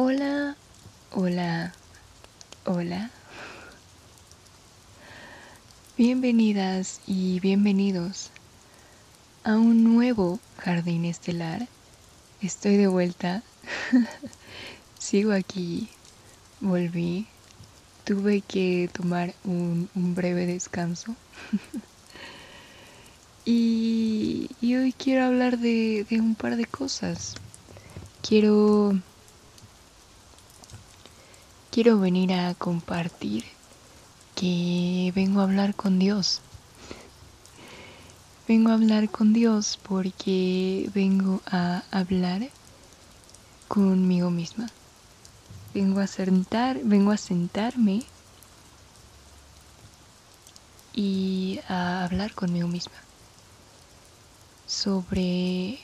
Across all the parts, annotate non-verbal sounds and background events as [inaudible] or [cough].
Hola, hola, hola. Bienvenidas y bienvenidos a un nuevo jardín estelar. Estoy de vuelta. [laughs] Sigo aquí. Volví. Tuve que tomar un, breve descanso. [laughs] y, hoy quiero hablar de un par de cosas. Quiero quiero venir a compartir que vengo a hablar con Dios. Vengo a hablar con Dios porque vengo a hablar conmigo misma. Vengo a sentar, vengo a sentarme y a hablar conmigo misma sobre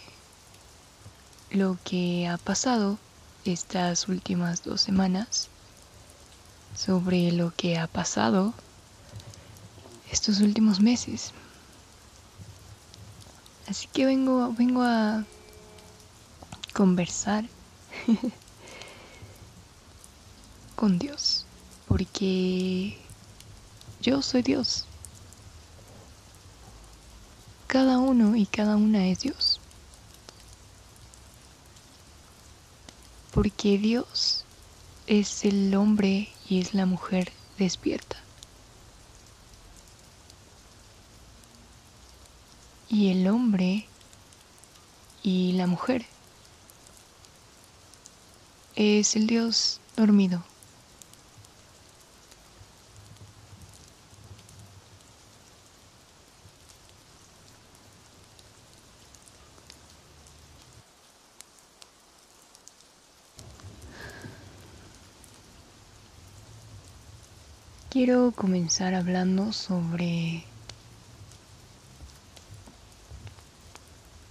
lo que ha pasado estas últimas dos semanas sobre lo que ha pasado estos últimos meses. Así que vengo, vengo a conversar [laughs] con Dios, porque yo soy Dios. Cada uno y cada una es Dios. Porque Dios es el hombre y es la mujer despierta. Y el hombre y la mujer es el Dios dormido. Quiero comenzar hablando sobre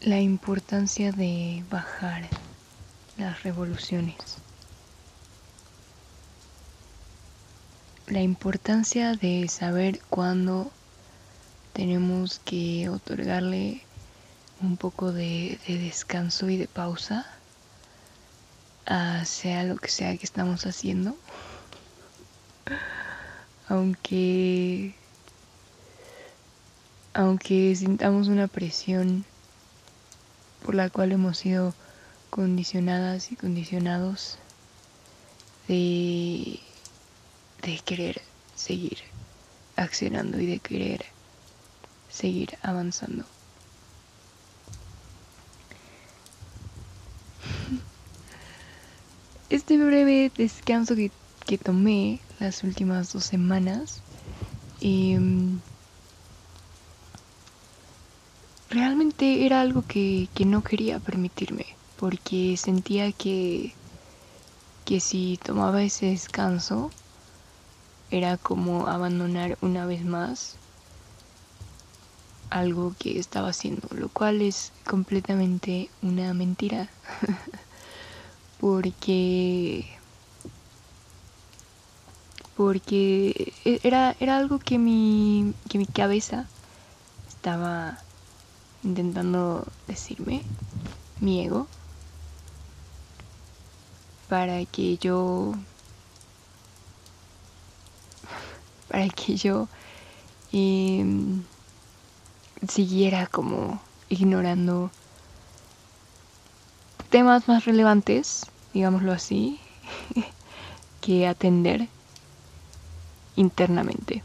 la importancia de bajar las revoluciones. La importancia de saber cuándo tenemos que otorgarle un poco de, descanso y de pausa a sea lo que sea que estamos haciendo aunque aunque sintamos una presión por la cual hemos sido condicionadas y condicionados de, de querer seguir accionando y de querer seguir avanzando. [laughs] Este breve descanso que, que tomé las últimas dos semanas. Em, realmente era algo que, que, no quería permitirme, porque sentía que, que si tomaba ese descanso, era como abandonar una vez más algo que estaba haciendo, lo cual es completamente una mentira, [laughs] porque porque e, era, era algo que mi, que mi cabeza estaba intentando decirme, mi ego, para que yo, para que yo em, siguiera como ignorando temas más relevantes, digámoslo así, [laughs] que atender internamente.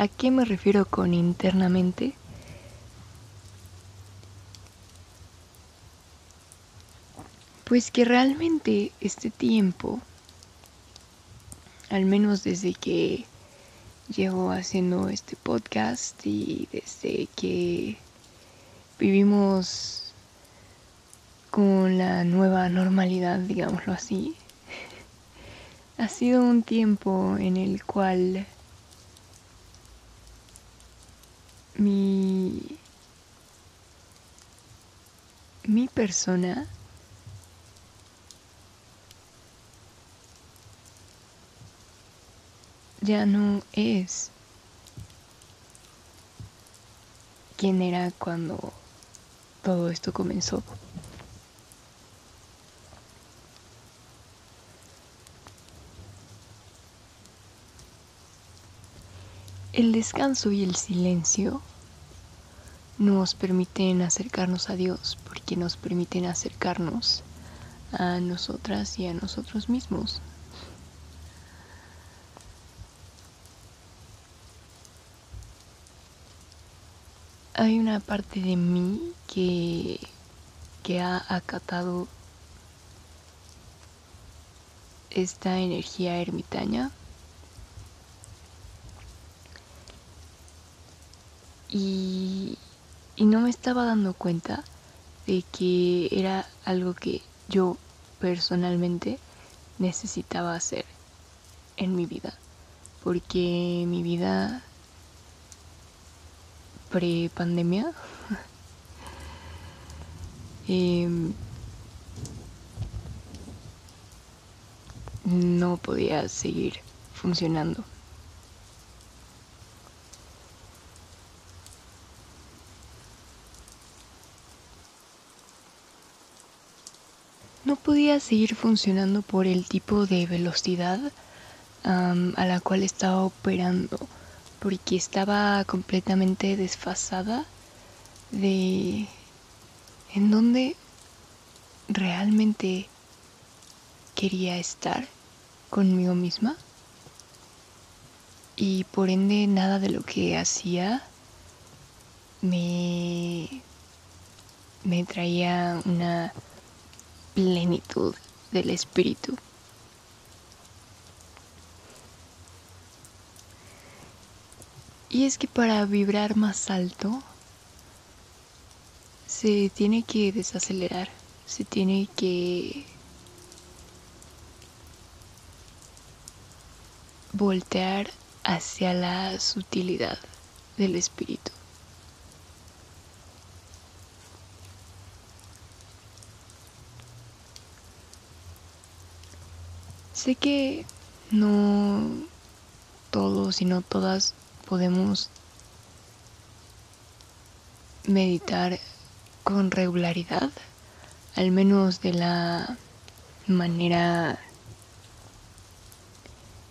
¿A qué me refiero con internamente? Pues que realmente este tiempo, al menos desde que llevo haciendo este podcast y desde que vivimos con la nueva normalidad, digámoslo así. Ha sido un tiempo en el cual mi, mi persona ya no es quién era cuando todo esto comenzó. El descanso y el silencio nos permiten acercarnos a Dios porque nos permiten acercarnos a nosotras y a nosotros mismos. Hay una parte de mí que, que ha acatado esta energía ermitaña y no me estaba dando cuenta de que era algo que yo personalmente necesitaba hacer en mi vida. Porque mi vida pre-pandemia [laughs] em, no podía seguir funcionando. Podía seguir funcionando por el tipo de velocidad a la cual estaba operando, porque estaba completamente desfasada de en dónde realmente quería estar conmigo misma. Y por ende nada de lo que hacía me me traía una plenitud del espíritu. Y es que para vibrar más alto se tiene que desacelerar, se tiene que voltear hacia la sutilidad del espíritu. Sé que no todos y no todas podemos meditar con regularidad, al menos de la manera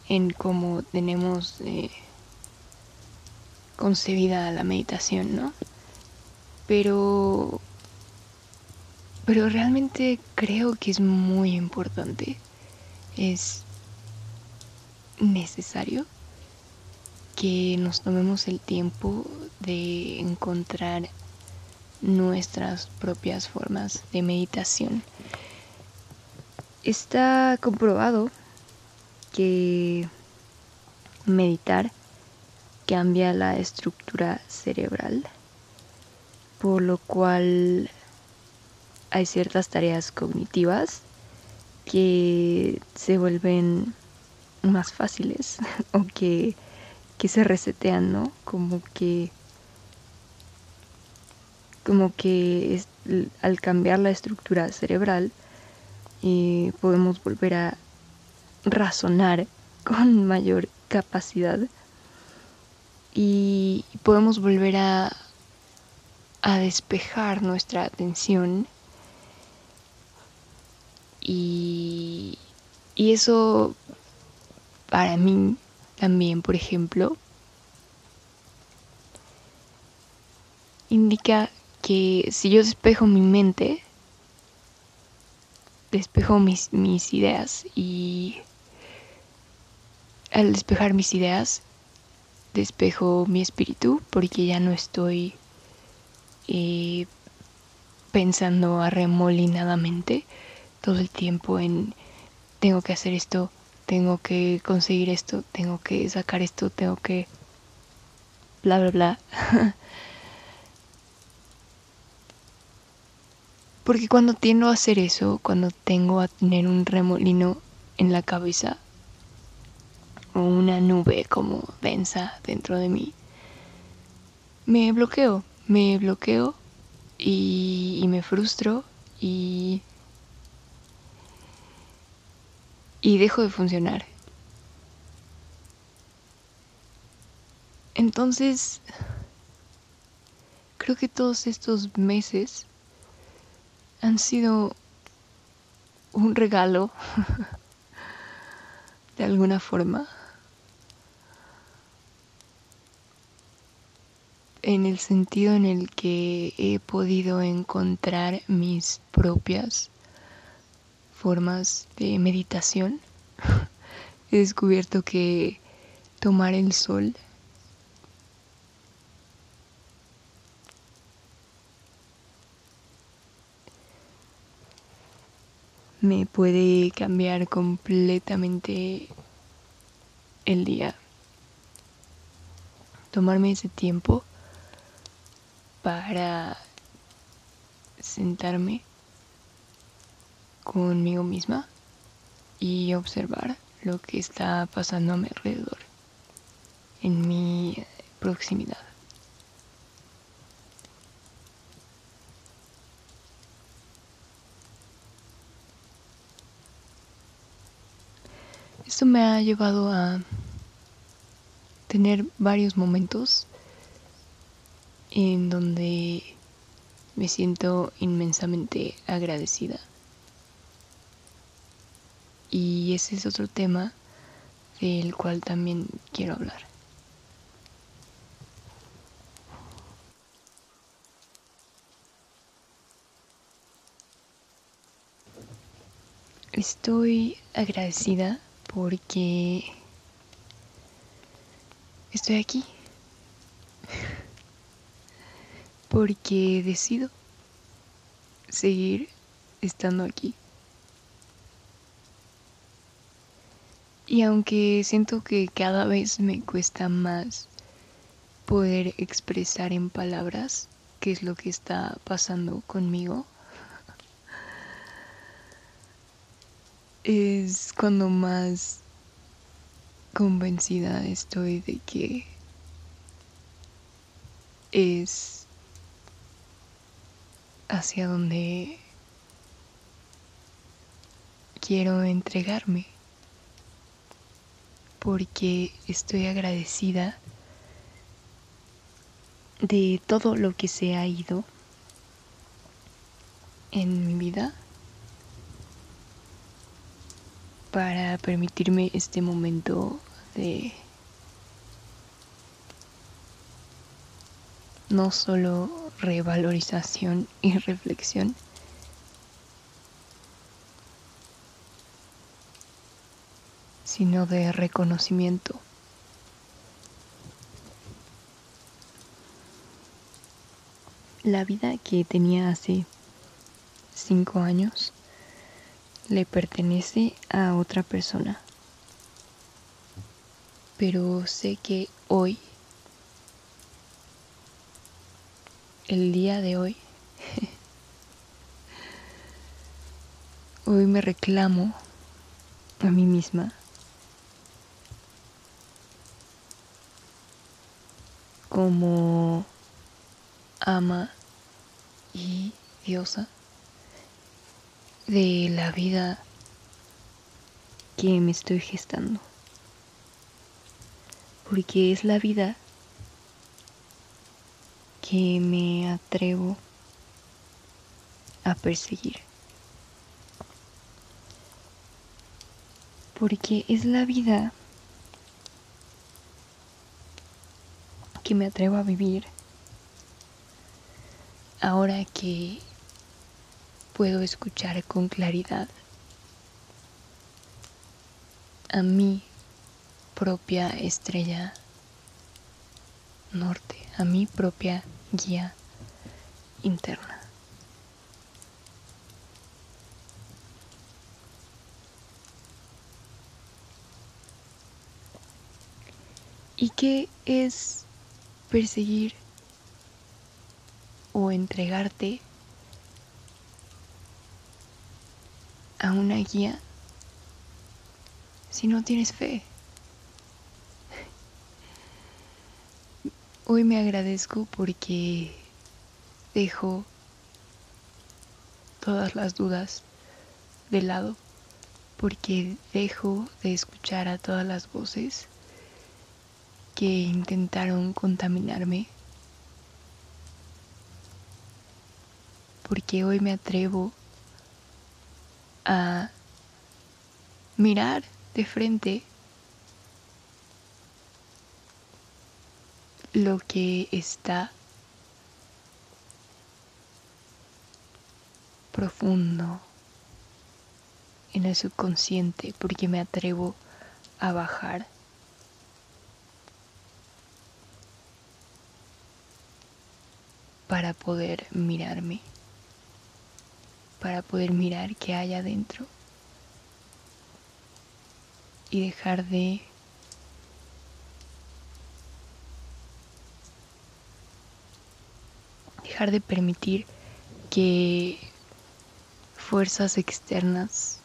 en cómo tenemos eh, concebida la meditación, ¿no? Pero, pero realmente creo que es muy importante es necesario que nos tomemos el tiempo de encontrar nuestras propias formas de meditación. Está comprobado que meditar cambia la estructura cerebral, por lo cual hay ciertas tareas cognitivas que se vuelven más fáciles [laughs] o que, se resetean, ¿no? Como que como que al cambiar la estructura cerebral eh, podemos volver a razonar [laughs] con mayor capacidad y podemos volver a, a despejar nuestra atención y, eso para mí también, por ejemplo, indica que si yo despejo mi mente, despejo mis, ideas y al despejar mis ideas, despejo mi espíritu porque ya no estoy eh, pensando arremolinadamente todo el tiempo en tengo que hacer esto, tengo que conseguir esto, tengo que sacar esto, tengo que bla bla bla. [laughs] Porque cuando tiendo a hacer eso, cuando tengo a tener un remolino en la cabeza o una nube como densa dentro de mí, me bloqueo, me bloqueo y, y me frustro y y dejo de funcionar. Entonces, creo que todos estos meses han sido un regalo [laughs] de alguna forma. En el sentido en el que he podido encontrar mis propias formas de meditación. [laughs] he descubierto que tomar el sol me puede cambiar completamente el día. Tomarme ese tiempo para sentarme conmigo misma y observar lo que está pasando a mi alrededor, en mi proximidad. Esto me ha llevado a tener varios momentos en donde me siento inmensamente agradecida. Y ese es otro tema del cual también quiero hablar. Estoy agradecida porque estoy aquí. [laughs] Porque decido seguir estando aquí. Y aunque siento que cada vez me cuesta más poder expresar en palabras qué es lo que está pasando conmigo, [laughs] es cuando más convencida estoy de que es hacia donde quiero entregarme porque estoy agradecida de todo lo que se ha ido en mi vida para permitirme este momento de no solo revalorización y reflexión, sino de reconocimiento. La vida que tenía hace cinco años le pertenece a otra persona. Pero sé que hoy, el día de hoy, [laughs] hoy me reclamo a mí misma como ama y diosa de la vida que me estoy gestando. Porque es la vida que me atrevo a perseguir. Porque es la vida que me atrevo a vivir ahora que puedo escuchar con claridad a mi propia estrella norte, a mi propia guía interna. ¿Y qué es perseguir o entregarte a una guía si no tienes fe? Hoy me agradezco porque dejo todas las dudas de lado, porque dejo de escuchar a todas las voces que intentaron contaminarme porque hoy me atrevo a mirar de frente lo que está profundo en el subconsciente porque me atrevo a bajar para poder mirarme, para poder mirar qué hay adentro y dejar de dejar de permitir que fuerzas externas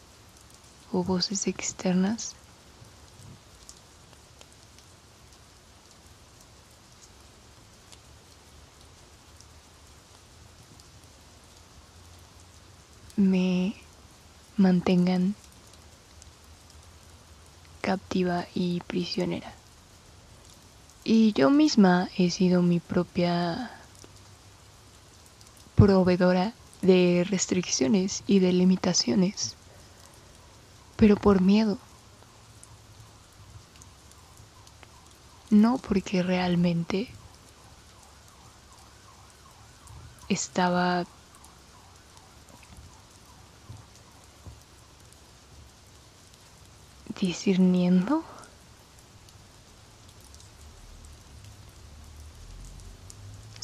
o voces externas me mantengan captiva y prisionera. Y yo misma he sido mi propia proveedora de restricciones y de limitaciones, pero por miedo. No porque realmente estaba discerniendo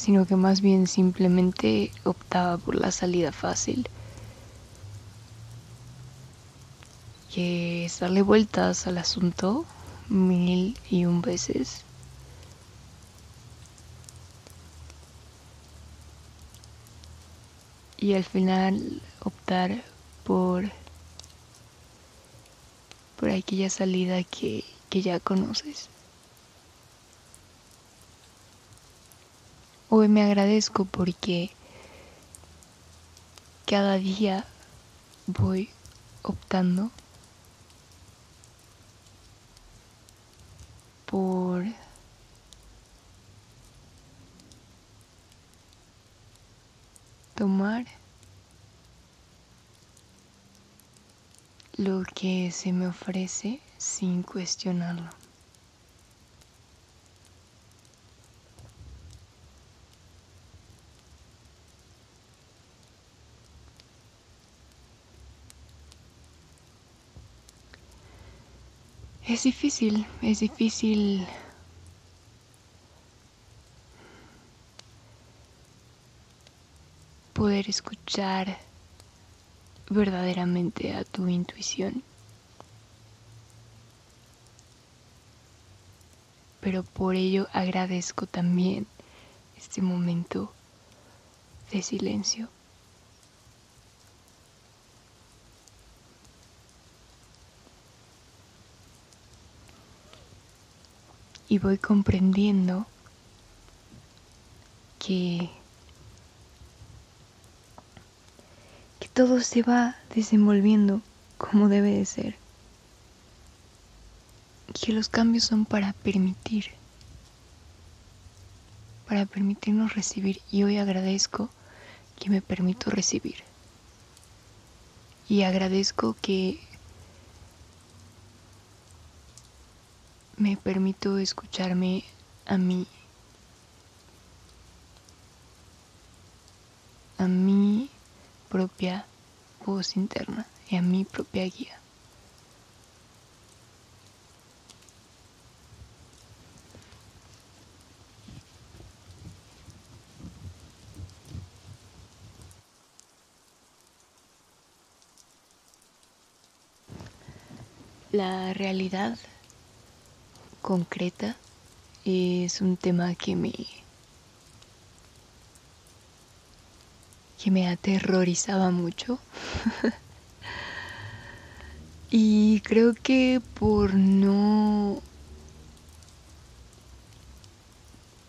sino que más bien simplemente optaba por la salida fácil. Que es darle vueltas al asunto mil y un veces. Y al final optar por por aquella salida que, que ya conoces. Hoy me agradezco porque cada día voy optando por tomar lo que se me ofrece sin cuestionarlo. Es difícil, es difícil poder escuchar verdaderamente a tu intuición. Pero por ello agradezco también este momento de silencio. y voy comprendiendo que, que todo se va desenvolviendo como debe de ser. Que los cambios son para permitir, para permitirnos recibir. Y hoy agradezco que me permito recibir. Y agradezco que me permito escucharme a mí, a mi propia voz interna y a mi propia guía. La realidad concreta es un tema que me que me aterrorizaba mucho. [laughs] Y creo que por no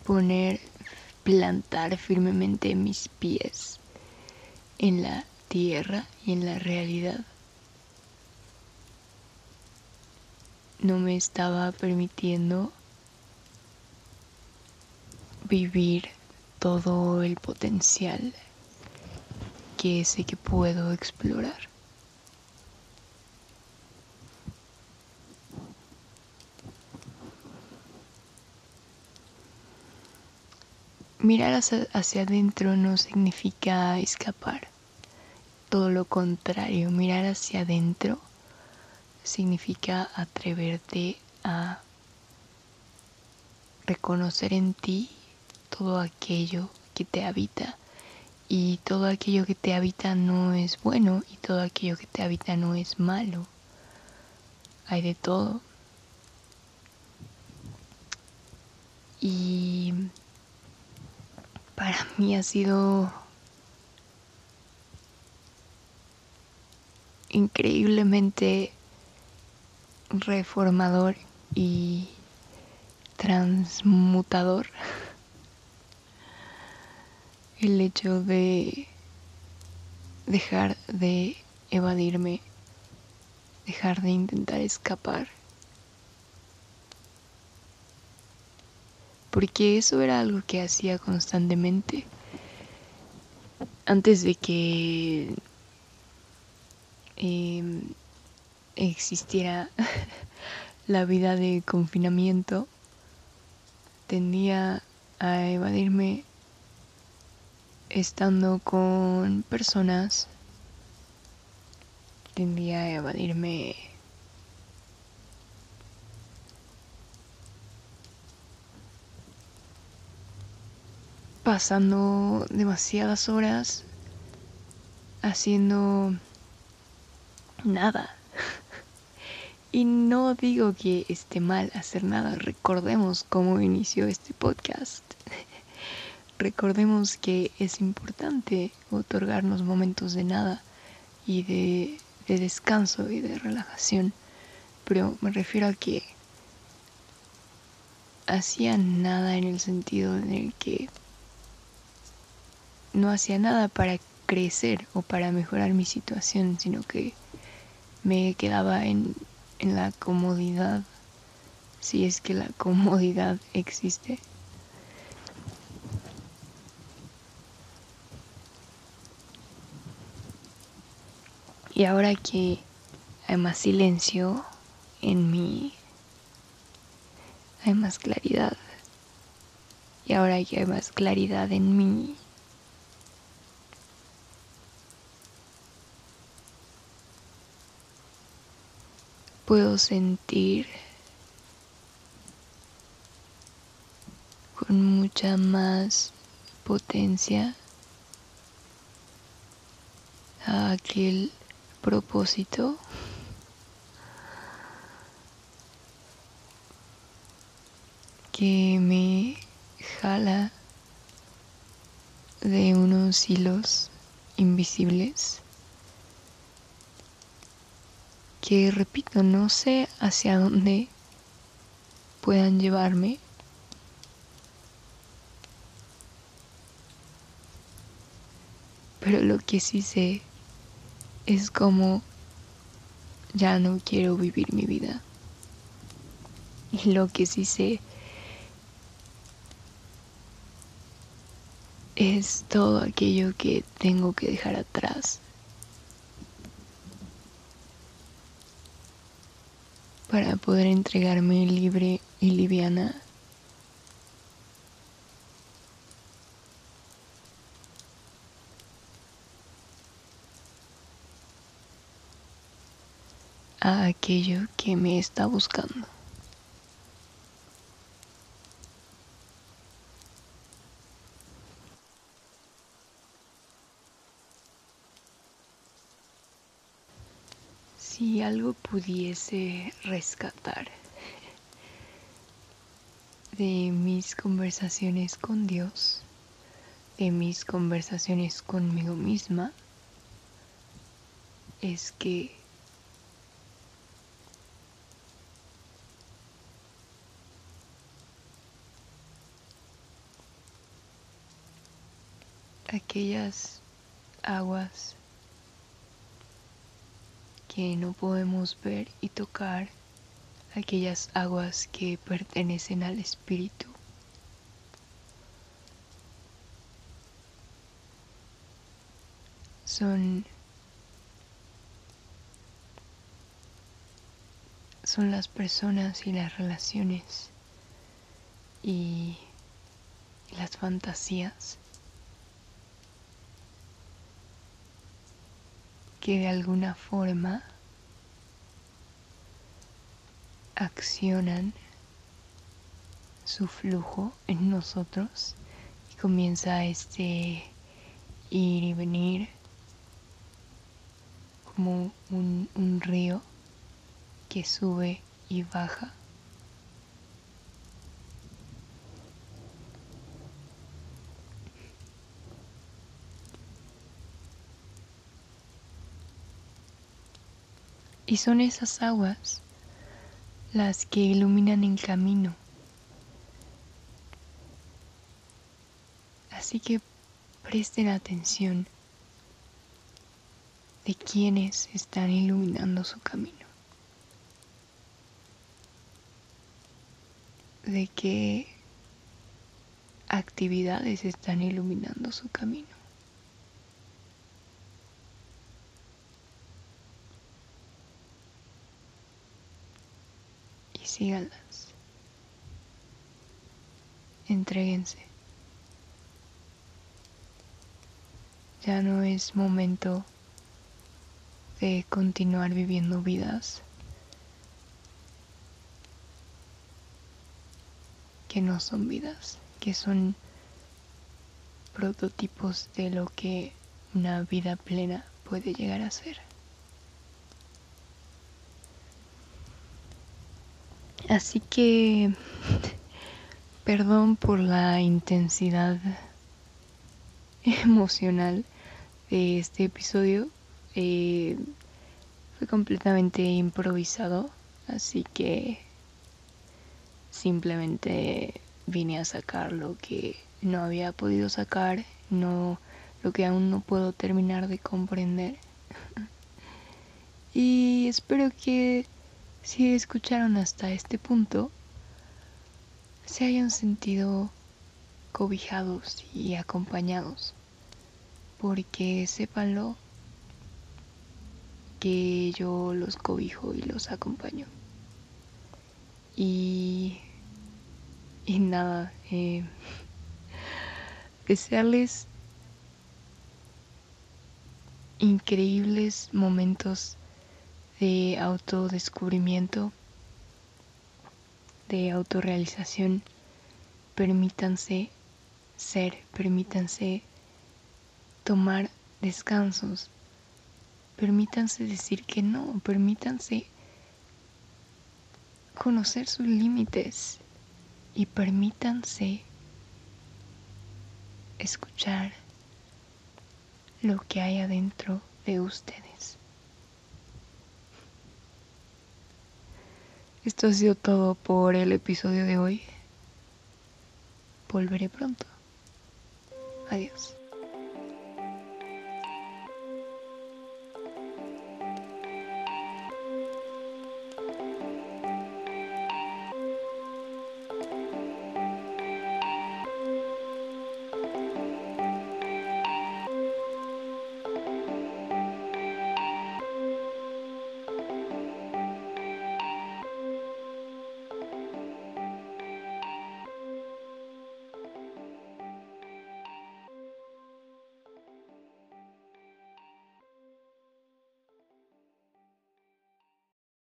poner plantar firmemente mis pies en la tierra y en la realidad no me estaba permitiendo vivir todo el potencial que sé que puedo explorar. Mirar hacia, adentro no significa escapar. Todo lo contrario, mirar hacia adentro significa atreverte a reconocer en ti todo aquello que te habita y todo aquello que te habita no es bueno y todo aquello que te habita no es malo. Hay de todo. Y para mí ha sido increíblemente reformador y transmutador [laughs] el hecho de dejar de evadirme, dejar de intentar escapar. Porque eso era algo que hacía constantemente. Antes de que em, existiera [laughs] la vida de confinamiento, tendía a evadirme estando con personas, tendía a evadirme pasando demasiadas horas haciendo nada. [laughs] Y no digo que esté mal hacer nada, recordemos cómo inició este podcast. Recordemos que es importante otorgarnos momentos de nada y de, de descanso y de relajación, pero me refiero a que hacía nada en el sentido en el que no hacía nada para crecer o para mejorar mi situación, sino que me quedaba en la comodidad, si es que la [laughs] comodidad existe. Y ahora que hay más silencio en mí, hay más claridad. Y ahora que hay más claridad en mí, puedo sentir con mucha más potencia aquel propósito que me jala de unos hilos invisibles que repito, no sé hacia dónde puedan llevarme. Pero lo que sí sé es como ya no quiero vivir mi vida. Y lo que sí sé es todo aquello que tengo que dejar atrás. para poder entregarme libre y liviana. a aquello que me está buscando. Si algo pudiese rescatar de mis conversaciones con Dios, de mis conversaciones conmigo misma, es que aquellas aguas que no podemos ver y tocar aquellas aguas que pertenecen al Espíritu. son son las personas y las relaciones y las fantasías que de alguna forma accionan su flujo en nosotros y comienza este ir y venir como un, un río que sube y baja. Y son esas aguas las que iluminan el camino. Así que presten atención de quienes están iluminando su camino. De qué actividades están iluminando su camino. Síganlas. Entréguense. Ya no es momento de continuar viviendo vidas que no son vidas, que son prototipos de lo que una vida plena puede llegar a ser. Así que, perdón por la intensidad emocional de este episodio. Eh, fue completamente improvisado, así que simplemente vine a sacar lo que no había podido sacar, no lo que aún no puedo terminar de comprender. [laughs] y espero que si escucharon hasta este punto se hayan sentido cobijados y acompañados porque sépanlo que yo los cobijo y los acompaño. Y, y nada, eh, [laughs] desearles increíbles momentos de autodescubrimiento, de autorrealización. Permítanse ser, permítanse tomar descansos. Permítanse decir que no, permítanse conocer sus límites y permítanse escuchar lo que hay adentro de ustedes. Esto ha sido todo por el episodio de hoy. Volveré pronto. Adiós.